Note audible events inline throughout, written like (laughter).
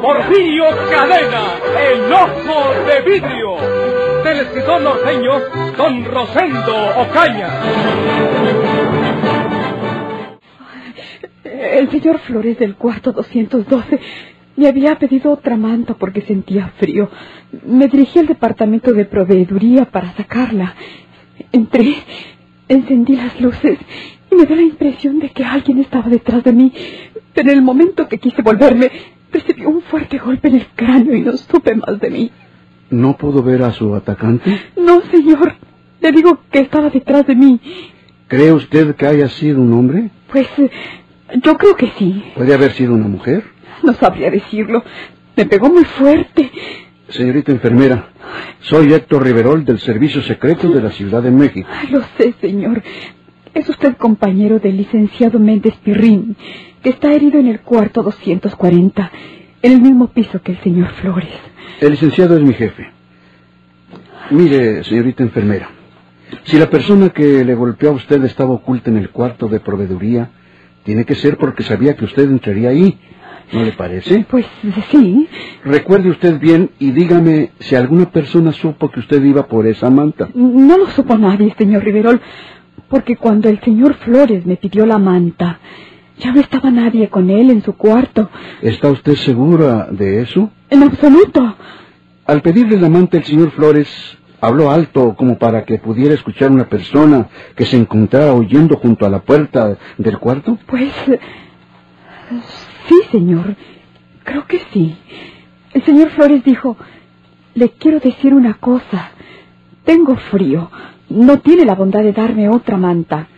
Porfirio Cadena, el ojo de vidrio, del escritor norteño Don Rosendo Ocaña. El señor Flores del cuarto 212 me había pedido otra manta porque sentía frío. Me dirigí al departamento de proveeduría para sacarla. Entré, encendí las luces y me dio la impresión de que alguien estaba detrás de mí. Pero en el momento que quise volverme, recibí un fuerte golpe en el cráneo y no supe más de mí. ¿No pudo ver a su atacante? No, señor. Le digo que estaba detrás de mí. ¿Cree usted que haya sido un hombre? Pues yo creo que sí. ¿Puede haber sido una mujer? No sabría decirlo. Me pegó muy fuerte. Señorita enfermera, soy Héctor Riverol del Servicio Secreto de la Ciudad de México. Lo sé, señor. Es usted compañero del licenciado Méndez Pirrín, que está herido en el cuarto 240, en el mismo piso que el señor Flores. El licenciado es mi jefe. Mire, señorita enfermera, si la persona que le golpeó a usted estaba oculta en el cuarto de proveeduría, tiene que ser porque sabía que usted entraría ahí. ¿No le parece? Pues sí. Recuerde usted bien y dígame si alguna persona supo que usted iba por esa manta. No lo supo nadie, señor Riverol, porque cuando el señor Flores me pidió la manta, ya no estaba nadie con él en su cuarto. ¿Está usted segura de eso? En absoluto. Al pedirle la manta, el señor Flores habló alto como para que pudiera escuchar una persona que se encontrara oyendo junto a la puerta del cuarto. Pues sí, señor. Creo que sí. El señor Flores dijo, le quiero decir una cosa. Tengo frío. No tiene la bondad de darme otra manta.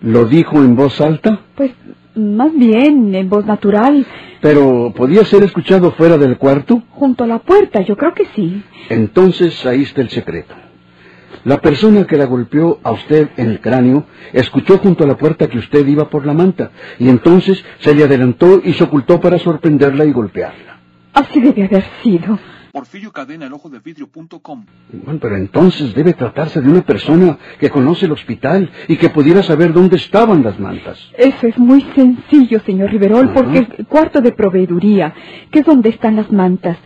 ¿Lo dijo en voz alta? Pues más bien en voz natural. ¿Pero podía ser escuchado fuera del cuarto? Junto a la puerta, yo creo que sí. Entonces ahí está el secreto. La persona que la golpeó a usted en el cráneo escuchó junto a la puerta que usted iba por la manta y entonces se le adelantó y se ocultó para sorprenderla y golpearla. Así debe haber sido. Porfirio Cadena, el ojo de vidrio.com. Bueno, pero entonces debe tratarse de una persona que conoce el hospital y que pudiera saber dónde estaban las mantas. Eso es muy sencillo, señor Riverol, Ajá. porque el cuarto de proveeduría, que es donde están las mantas,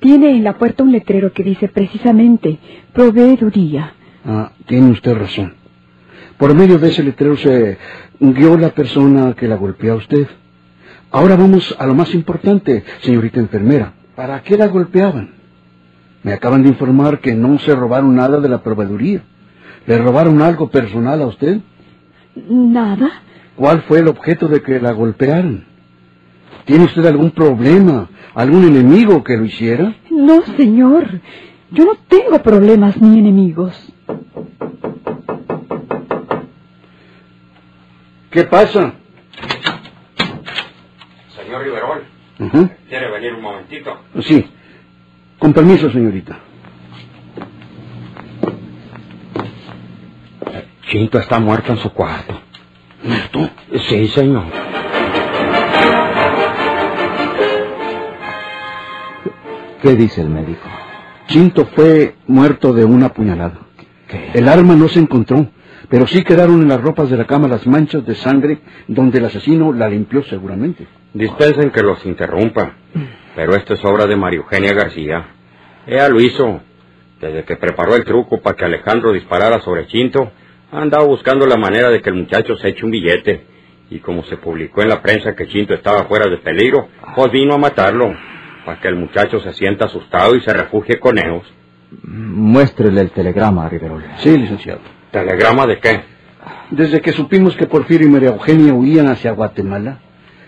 tiene en la puerta un letrero que dice precisamente proveeduría. Ah, tiene usted razón. Por medio de ese letrero se guió la persona que la golpeó a usted. Ahora vamos a lo más importante, señorita enfermera. ¿Para qué la golpeaban? Me acaban de informar que no se robaron nada de la proveeduría. ¿Le robaron algo personal a usted? Nada. ¿Cuál fue el objeto de que la golpearon? ¿Tiene usted algún problema, algún enemigo que lo hiciera? No, señor. Yo no tengo problemas ni enemigos. ¿Qué pasa? Señor Riverol, ¿quiere venir un momentito? Sí. Con permiso, señorita. Chinto está muerto en su cuarto. ¿Muerto? Sí, señor. ¿Qué dice el médico? Chinto fue muerto de una puñalada. ¿Qué? El arma no se encontró, pero sí quedaron en las ropas de la cama las manchas de sangre donde el asesino la limpió seguramente. Dispensen que los interrumpa, pero esto es obra de María Eugenia García. Ella lo hizo. Desde que preparó el truco para que Alejandro disparara sobre Chinto, ha andado buscando la manera de que el muchacho se eche un billete. Y como se publicó en la prensa que Chinto estaba fuera de peligro, pues vino a matarlo, para que el muchacho se sienta asustado y se refugie con ellos. Muéstrele el telegrama, Riverol. Sí, licenciado. ¿Telegrama de qué? Desde que supimos que Porfirio y María Eugenia huían hacia Guatemala,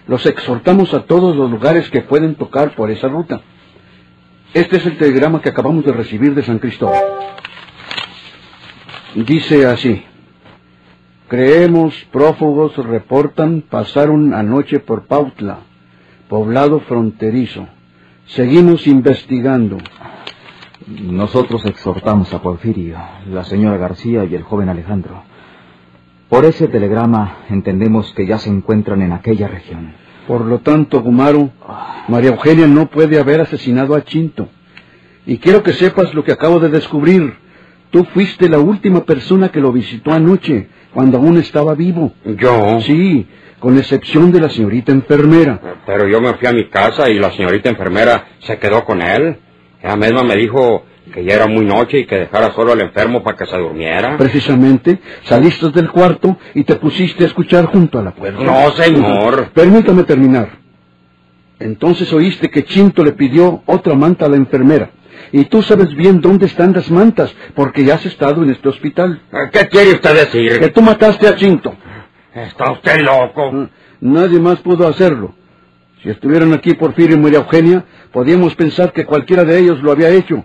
los exhortamos a todos los lugares que pueden tocar por esa ruta. Este es el telegrama que acabamos de recibir de San Cristóbal. Dice así. Creemos prófugos reportan pasaron anoche por Pautla, poblado fronterizo. Seguimos investigando. Nosotros exhortamos a Porfirio, la señora García y el joven Alejandro. Por ese telegrama entendemos que ya se encuentran en aquella región. Por lo tanto, Gumaro, María Eugenia no puede haber asesinado a Chinto. Y quiero que sepas lo que acabo de descubrir. Tú fuiste la última persona que lo visitó anoche, cuando aún estaba vivo. ¿Yo? Sí, con excepción de la señorita enfermera. Pero yo me fui a mi casa y la señorita enfermera se quedó con él. Ella misma me dijo que ya era muy noche y que dejara solo al enfermo para que se durmiera. Precisamente, saliste del cuarto y te pusiste a escuchar junto a la puerta. No, señor. Permítame terminar. Entonces oíste que Chinto le pidió otra manta a la enfermera. Y tú sabes bien dónde están las mantas, porque ya has estado en este hospital. ¿Qué quiere usted decir? Que tú mataste a Chinto. Está usted loco. Nadie más pudo hacerlo. Si estuvieran aquí Porfirio y María Eugenia, podíamos pensar que cualquiera de ellos lo había hecho.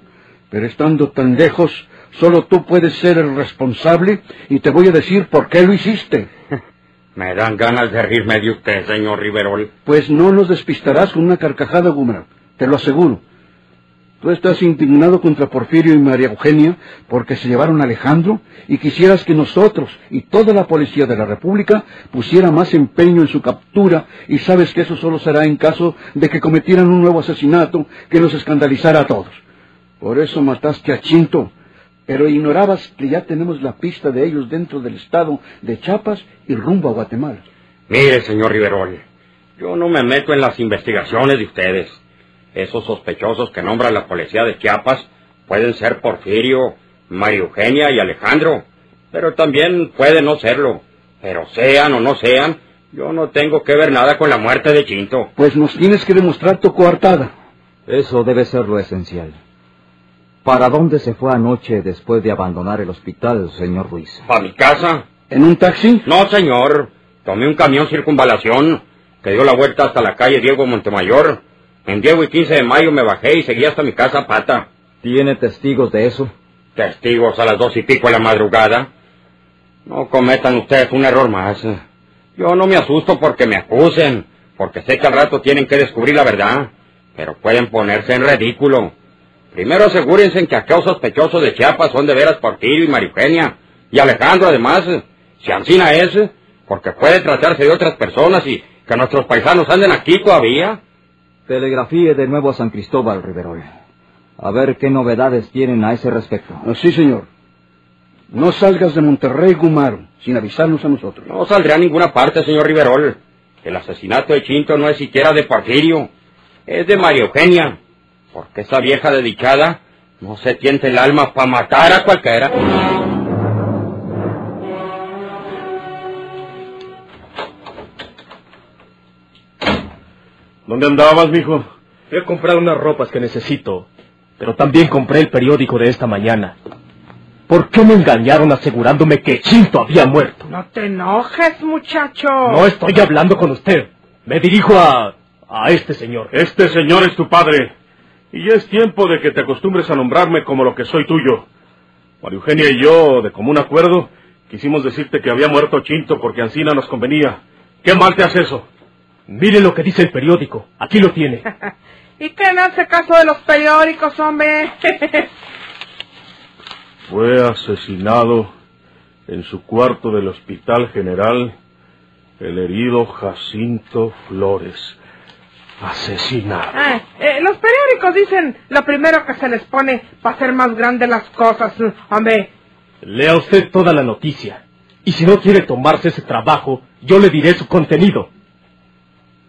Pero estando tan lejos, solo tú puedes ser el responsable y te voy a decir por qué lo hiciste. (laughs) Me dan ganas de rirme de usted, señor Riverol. Pues no nos despistarás con una carcajada, Gumara, te lo aseguro. Tú estás indignado contra Porfirio y María Eugenia porque se llevaron a Alejandro y quisieras que nosotros y toda la policía de la República pusiera más empeño en su captura y sabes que eso solo será en caso de que cometieran un nuevo asesinato que nos escandalizara a todos. Por eso mataste a Chinto, pero ignorabas que ya tenemos la pista de ellos dentro del estado de Chiapas y rumbo a Guatemala. Mire, señor Riverol, yo no me meto en las investigaciones de ustedes. Esos sospechosos que nombra la policía de Chiapas pueden ser Porfirio, María Eugenia y Alejandro, pero también pueden no serlo. Pero sean o no sean, yo no tengo que ver nada con la muerte de Chinto. Pues nos tienes que demostrar tu coartada. Eso debe ser lo esencial. ¿Para dónde se fue anoche después de abandonar el hospital, señor Ruiz? ¿Para mi casa? ¿En un taxi? No, señor. Tomé un camión circunvalación que dio la vuelta hasta la calle Diego Montemayor. En Diego y 15 de mayo me bajé y seguí hasta mi casa a pata. ¿Tiene testigos de eso? Testigos a las dos y pico de la madrugada. No cometan ustedes un error más. Yo no me asusto porque me acusen, porque sé que al rato tienen que descubrir la verdad, pero pueden ponerse en ridículo. Primero asegúrense en que aquellos sospechosos de Chiapas son de veras Porfirio y María Eugenia, y Alejandro además, si Ancina es, porque puede tratarse de otras personas y que nuestros paisanos anden aquí todavía. Telegrafíe de nuevo a San Cristóbal, Riverol. A ver qué novedades tienen a ese respecto. Sí, señor. No salgas de Monterrey, Gumaro, sin avisarnos a nosotros. No saldré a ninguna parte, señor Riverol. El asesinato de Chinto no es siquiera de Porfirio, es de María Eugenia. Porque esa vieja dedicada no se tiente el alma para matar a cualquiera. ¿Dónde andabas, mijo? He comprado unas ropas que necesito, pero también compré el periódico de esta mañana. ¿Por qué me engañaron asegurándome que Chinto había muerto? No te enojes, muchacho. No estoy hablando con usted. Me dirijo a... a este señor. Este señor es tu padre. Y ya es tiempo de que te acostumbres a nombrarme como lo que soy tuyo. María Eugenia y yo, de común acuerdo, quisimos decirte que había muerto Chinto porque Ancina nos convenía. ¿Qué mal te hace eso? Mire lo que dice el periódico. Aquí lo tiene. (laughs) ¿Y qué no hace caso de los periódicos, hombre? (laughs) Fue asesinado en su cuarto del Hospital General el herido Jacinto Flores. Asesinado. Ah, eh, los periódicos dicen lo primero que se les pone para hacer más grandes las cosas, hombre. Lea usted toda la noticia. Y si no quiere tomarse ese trabajo, yo le diré su contenido.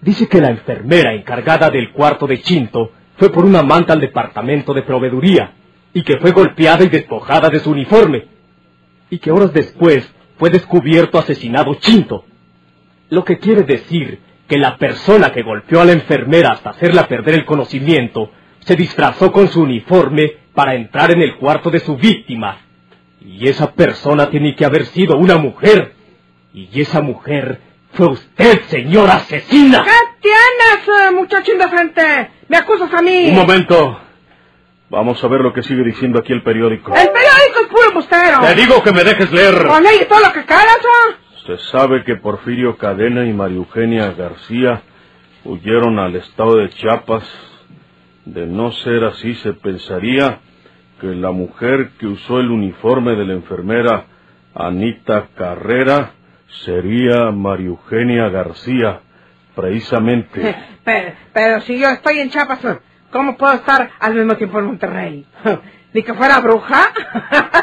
Dice que la enfermera encargada del cuarto de Chinto fue por una manta al departamento de proveeduría y que fue golpeada y despojada de su uniforme y que horas después fue descubierto asesinado Chinto. Lo que quiere decir que la persona que golpeó a la enfermera hasta hacerla perder el conocimiento se disfrazó con su uniforme para entrar en el cuarto de su víctima. Y esa persona tiene que haber sido una mujer. Y esa mujer fue usted, señora asesina. ¿Qué tienes, eh, muchacho indecente? ¿Me acusas a mí? Un momento. Vamos a ver lo que sigue diciendo aquí el periódico. El periódico es puro bustero. Te digo que me dejes leer. Con y todo lo que quieras, ¿o? Se sabe que Porfirio Cadena y María Eugenia García huyeron al estado de Chiapas De no ser así, se pensaría que la mujer que usó el uniforme de la enfermera Anita Carrera sería María Eugenia García, precisamente. (laughs) Pero, pero si yo estoy en Chiapas, ¿cómo puedo estar al mismo tiempo en Monterrey? (laughs) ¿Ni que fuera bruja?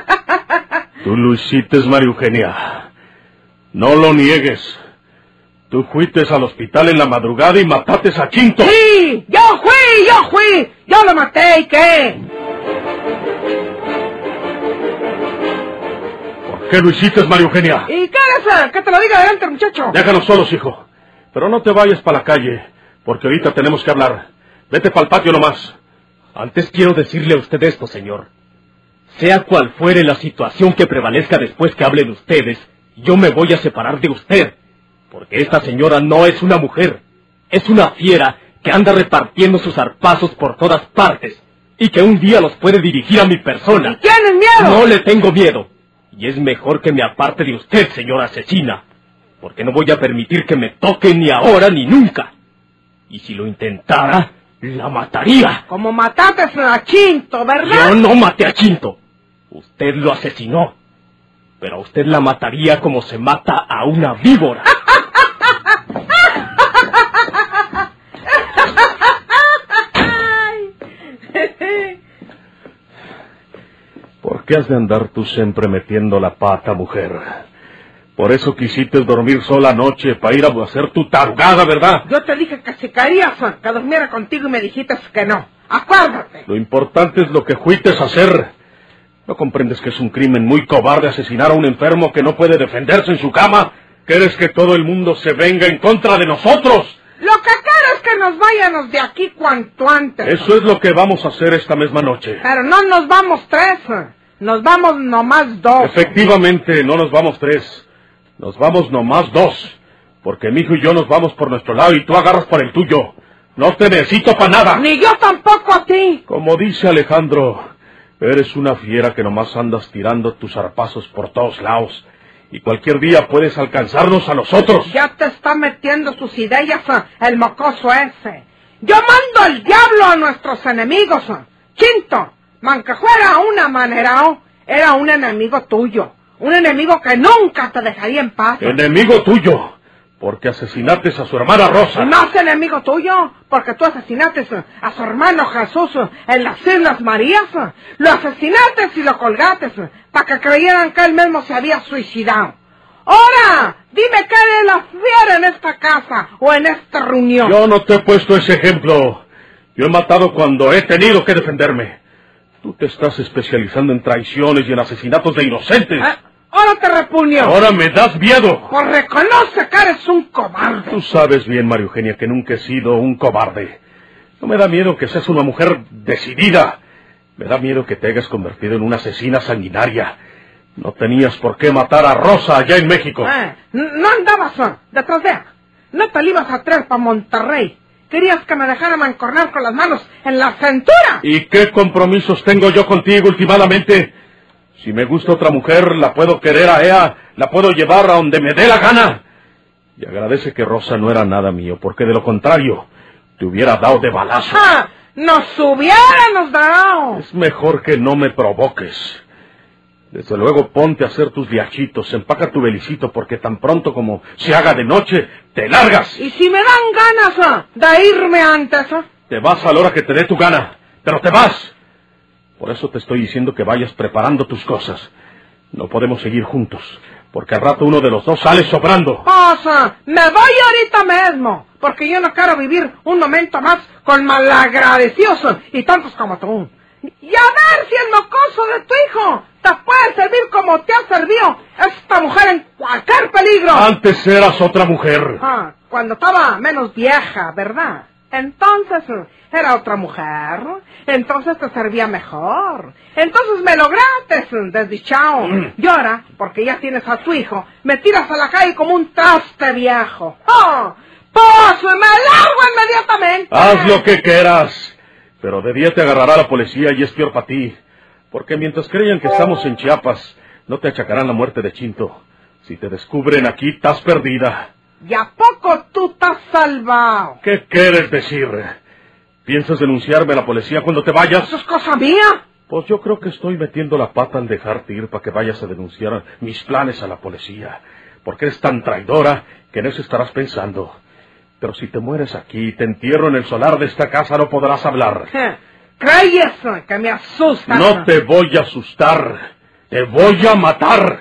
(laughs) Tú lo hiciste, María Eugenia. No lo niegues. Tú fuiste al hospital en la madrugada y mataste a Quinto. ¡Sí! ¡Yo fui! ¡Yo fui! ¡Yo lo maté! ¿Y qué? Qué lo hiciste, María Eugenia? ¿Y qué eres? Que te lo diga adelante, muchacho. Déjanos solos, hijo. Pero no te vayas para la calle, porque ahorita tenemos que hablar. Vete para el patio nomás. Antes quiero decirle a usted esto, señor. Sea cual fuere la situación que prevalezca después que hable de ustedes, yo me voy a separar de usted. Porque esta señora no es una mujer. Es una fiera que anda repartiendo sus zarpazos por todas partes. Y que un día los puede dirigir a mi persona. ¿Y tienes miedo? No le tengo miedo. Y es mejor que me aparte de usted, señora asesina. Porque no voy a permitir que me toque ni ahora ni nunca. Y si lo intentara, la mataría. Como mataste a Chinto, ¿verdad? Yo no maté a Chinto. Usted lo asesinó. Pero a usted la mataría como se mata a una víbora. ¿Por qué has de andar tú siempre metiendo la pata, mujer? Por eso quisiste dormir sola anoche para ir a hacer tu tarugada, ¿verdad? Yo te dije que si querías que durmiera contigo y me dijiste que no. Acuérdate. Lo importante es lo que fuiste a hacer. ¿No comprendes que es un crimen muy cobarde asesinar a un enfermo que no puede defenderse en su cama? ¿Quieres que todo el mundo se venga en contra de nosotros? Lo que quiero es que nos vayamos de aquí cuanto antes. Eso es lo que vamos a hacer esta misma noche. Pero no nos vamos tres. Nos vamos nomás dos. Efectivamente, no nos vamos tres. Nos vamos nomás dos. Porque mi hijo y yo nos vamos por nuestro lado y tú agarras por el tuyo. No te necesito para nada. Ni yo tampoco a ti. Como dice Alejandro, eres una fiera que nomás andas tirando tus zarpazos por todos lados. Y cualquier día puedes alcanzarnos a nosotros. Ya te está metiendo sus ideas el mocoso ese. Yo mando al diablo a nuestros enemigos. Quinto, manca fuera una manera, era un enemigo tuyo. Un enemigo que nunca te dejaría en paz. Enemigo tuyo. Porque asesinaste a su hermana Rosa. No es enemigo tuyo, porque tú asesinaste a su hermano Jesús en las Islas Marías. Lo asesinaste y lo colgaste para que creyeran que él mismo se había suicidado. Ahora, dime qué de la fiera en esta casa o en esta reunión. Yo no te he puesto ese ejemplo. Yo he matado cuando he tenido que defenderme. Tú te estás especializando en traiciones y en asesinatos de inocentes. ¿Eh? Ahora te repugnio. Ahora me das miedo. Pues reconoce que eres un cobarde. Tú sabes bien, María Eugenia, que nunca he sido un cobarde. No me da miedo que seas una mujer decidida. Me da miedo que te hayas convertido en una asesina sanguinaria. No tenías por qué matar a Rosa allá en México. Eh, no andabas uh, detrás de ella. No te la ibas a traer para Monterrey. Querías que me dejara mancornar con las manos en la cintura. ¿Y qué compromisos tengo yo contigo últimamente? Si me gusta otra mujer, la puedo querer a ella, la puedo llevar a donde me dé la gana. Y agradece que Rosa no era nada mío, porque de lo contrario, te hubiera dado de balazo. ¡Ah! ¡Nos hubiéramos dado! Es mejor que no me provoques. Desde luego ponte a hacer tus viajitos, empaca tu belicito, porque tan pronto como se haga de noche, te largas. ¿Y si me dan ganas ah, de irme antes? ah? Te vas a la hora que te dé tu gana, pero te vas. Por eso te estoy diciendo que vayas preparando tus cosas. No podemos seguir juntos, porque al rato uno de los dos sale sobrando. Pasa, me voy ahorita mismo, porque yo no quiero vivir un momento más con malagradecidos y tantos como tú. Y a ver si el mocoso de tu hijo te puede servir como te ha servido esta mujer en cualquier peligro. Antes eras otra mujer. Ah, cuando estaba menos vieja, ¿verdad? Entonces eh, era otra mujer. Entonces te servía mejor. Entonces me lograste, desdichado. Y ahora, porque ya tienes a tu hijo, me tiras a la calle como un traste viejo. ¡Oh! ¡Pues me largo inmediatamente! Haz lo que quieras. Pero de día te agarrará la policía y es peor para ti. Porque mientras creyan que estamos en Chiapas, no te achacarán la muerte de Chinto. Si te descubren aquí, estás perdida. ¿Y a poco tú estás salvado? ¿Qué quieres decir? ¿Piensas denunciarme a la policía cuando te vayas? Eso es cosa mía. Pues yo creo que estoy metiendo la pata al dejarte ir para que vayas a denunciar mis planes a la policía. Porque eres tan traidora que en eso estarás pensando. Pero si te mueres aquí y te entierro en el solar de esta casa, no podrás hablar. Cállese, que me asusta. No te voy a asustar. Te voy a matar.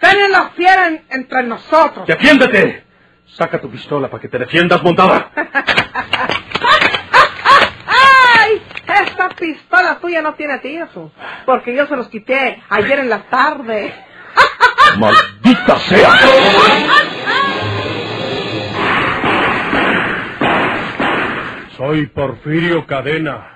Tienen la fiera en- entre nosotros. ¡Defiéndete! Saca tu pistola para que te defiendas, montada. ¡Ay! Esta pistola tuya no tiene tiros. Porque yo se los quité ayer en la tarde. ¡Maldita sea! Soy Porfirio Cadena.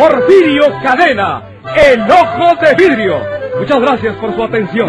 Porfirio Cadena, el ojo de vidrio. Muchas gracias por su atención.